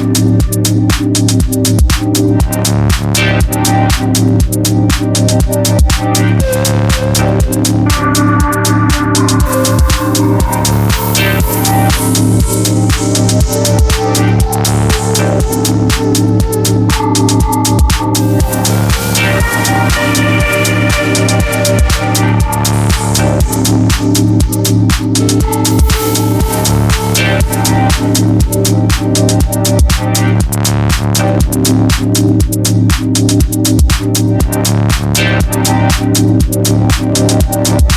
Thank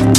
Thank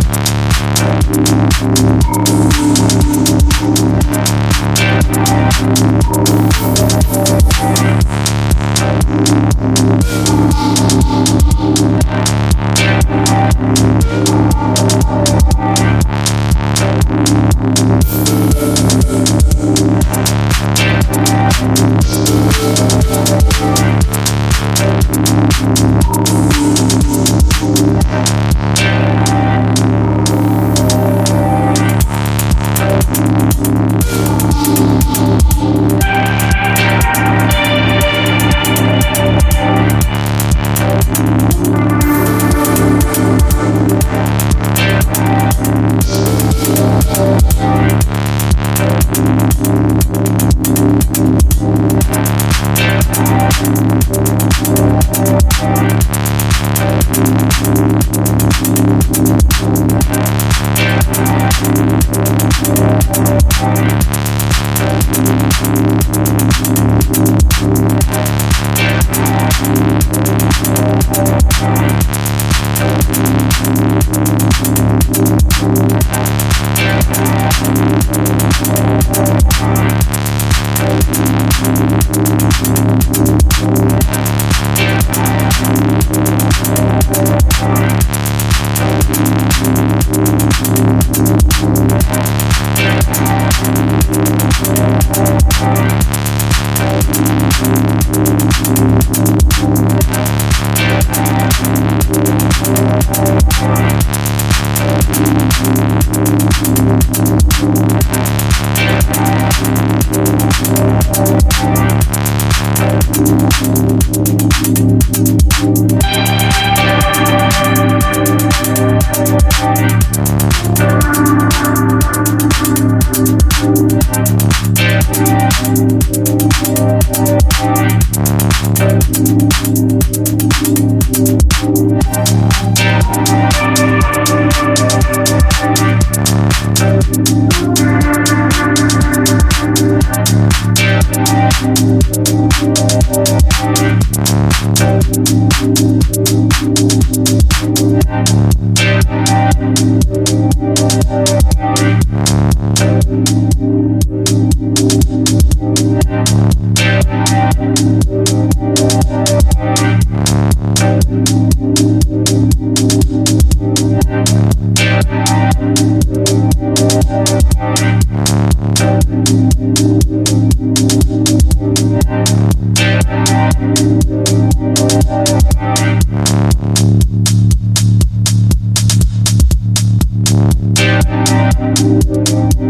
Thank Thank you. Thank